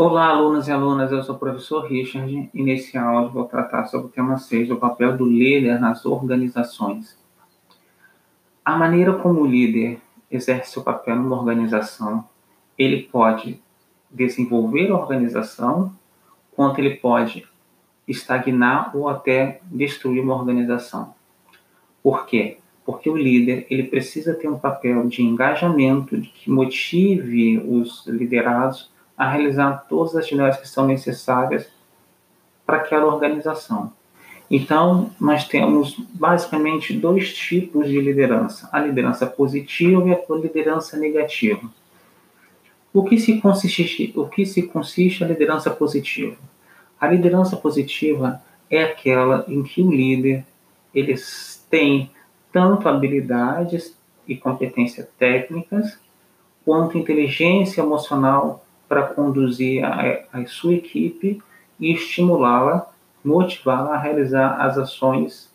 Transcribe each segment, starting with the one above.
Olá, alunos e alunas, eu sou o professor Richard e nesse áudio vou tratar sobre o tema 6, o papel do líder nas organizações. A maneira como o líder exerce seu papel numa organização, ele pode desenvolver a organização, quanto ele pode estagnar ou até destruir uma organização. Por quê? Porque o líder ele precisa ter um papel de engajamento, de que motive os liderados a realizar todas as atividades que são necessárias para aquela organização. Então, nós temos basicamente dois tipos de liderança: a liderança positiva e a liderança negativa. O que se consiste, o que se consiste a liderança positiva? A liderança positiva é aquela em que o líder eles tem tanto habilidades e competências técnicas quanto inteligência emocional para conduzir a, a sua equipe e estimulá-la, motivá-la a realizar as ações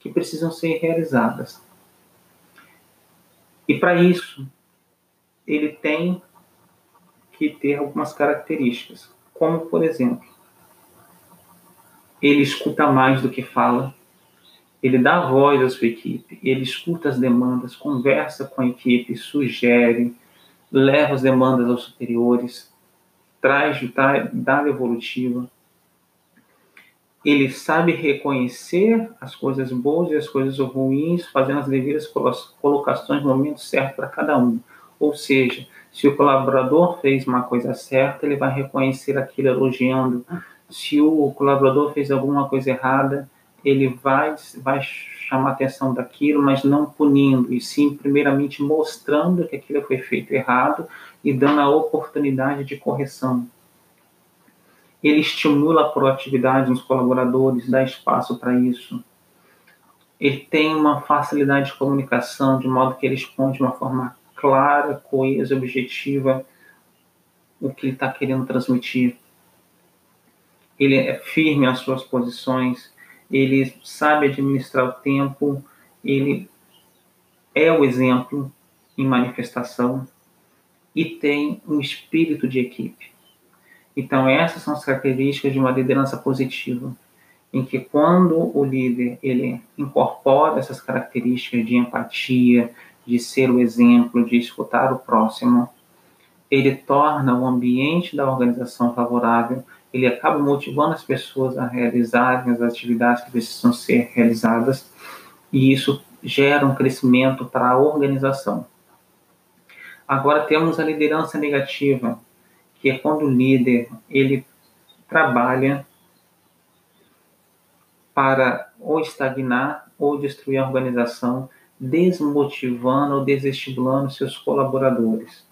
que precisam ser realizadas. E para isso, ele tem que ter algumas características, como por exemplo, ele escuta mais do que fala, ele dá voz à sua equipe, ele escuta as demandas, conversa com a equipe, sugere, leva as demandas aos superiores, traz dada evolutiva. Ele sabe reconhecer as coisas boas e as coisas ruins, fazendo as devidas colocações no momento certo para cada um. Ou seja, se o colaborador fez uma coisa certa, ele vai reconhecer aquilo elogiando. Se o colaborador fez alguma coisa errada, ele vai, vai chamar a atenção daquilo, mas não punindo, e sim, primeiramente, mostrando que aquilo foi feito errado e dando a oportunidade de correção. Ele estimula a proatividade nos colaboradores, dá espaço para isso. Ele tem uma facilidade de comunicação, de modo que ele expõe de uma forma clara, coesa, objetiva o que ele está querendo transmitir. Ele é firme nas suas posições, ele sabe administrar o tempo, ele é o exemplo em manifestação e tem um espírito de equipe. Então, essas são as características de uma liderança positiva, em que quando o líder ele incorpora essas características de empatia, de ser o exemplo, de escutar o próximo, ele torna o ambiente da organização favorável ele acaba motivando as pessoas a realizarem as atividades que precisam ser realizadas e isso gera um crescimento para a organização. Agora temos a liderança negativa, que é quando o líder ele trabalha para ou estagnar ou destruir a organização, desmotivando ou desestimulando seus colaboradores.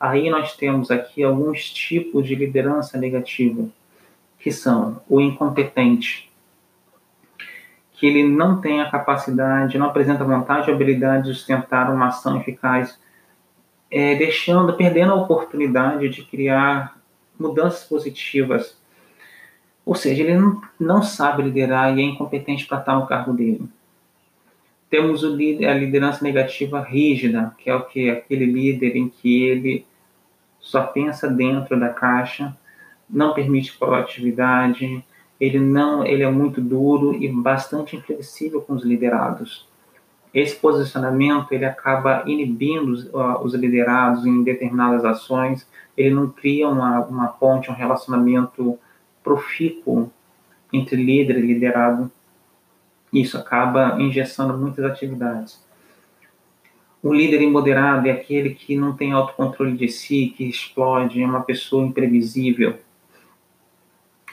Aí nós temos aqui alguns tipos de liderança negativa, que são o incompetente, que ele não tem a capacidade, não apresenta vontade ou habilidade de sustentar uma ação eficaz, é, deixando, perdendo a oportunidade de criar mudanças positivas. Ou seja, ele não, sabe liderar e é incompetente para estar no cargo dele. Temos o a liderança negativa rígida, que é o que aquele líder em que ele só pensa dentro da caixa, não permite proatividade, ele não, ele é muito duro e bastante inflexível com os liderados. Esse posicionamento ele acaba inibindo os, uh, os liderados em determinadas ações, ele não cria uma, uma ponte, um relacionamento profícuo entre líder e liderado. Isso acaba engessando muitas atividades. O líder imoderado é aquele que não tem autocontrole de si, que explode, é uma pessoa imprevisível.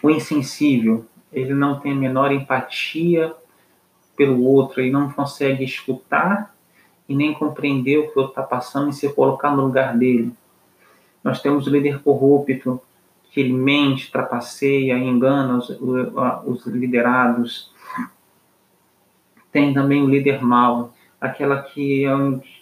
O insensível, ele não tem a menor empatia pelo outro, ele não consegue escutar e nem compreender o que o outro está passando e se colocar no lugar dele. Nós temos o líder corrupto, que ele mente, trapaceia, engana os, os liderados. Tem também o líder mau, aquela que,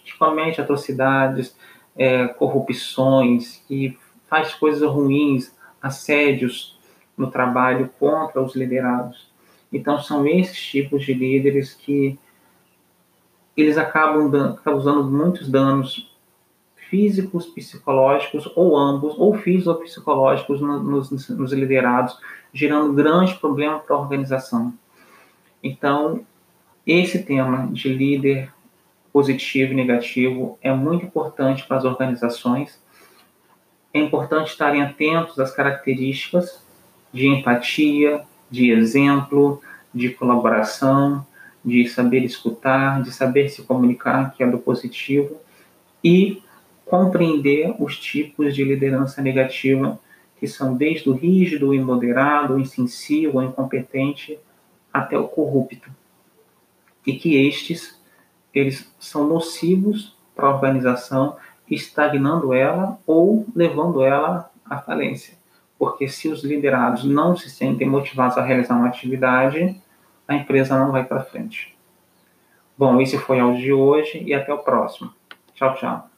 que comete atrocidades, é, corrupções, que faz coisas ruins, assédios no trabalho contra os liderados. Então, são esses tipos de líderes que eles acabam causando muitos danos físicos, psicológicos, ou ambos, ou físico-psicológicos nos, nos liderados, gerando grande problema para a organização. Então, esse tema de líder positivo e negativo é muito importante para as organizações. É importante estarem atentos às características de empatia, de exemplo, de colaboração, de saber escutar, de saber se comunicar, que é do positivo, e compreender os tipos de liderança negativa, que são desde o rígido, o imoderado, o insensível, o incompetente, até o corrupto. E que estes, eles são nocivos para a organização, estagnando ela ou levando ela à falência. Porque se os liderados não se sentem motivados a realizar uma atividade, a empresa não vai para frente. Bom, esse foi o áudio de hoje e até o próximo. Tchau, tchau.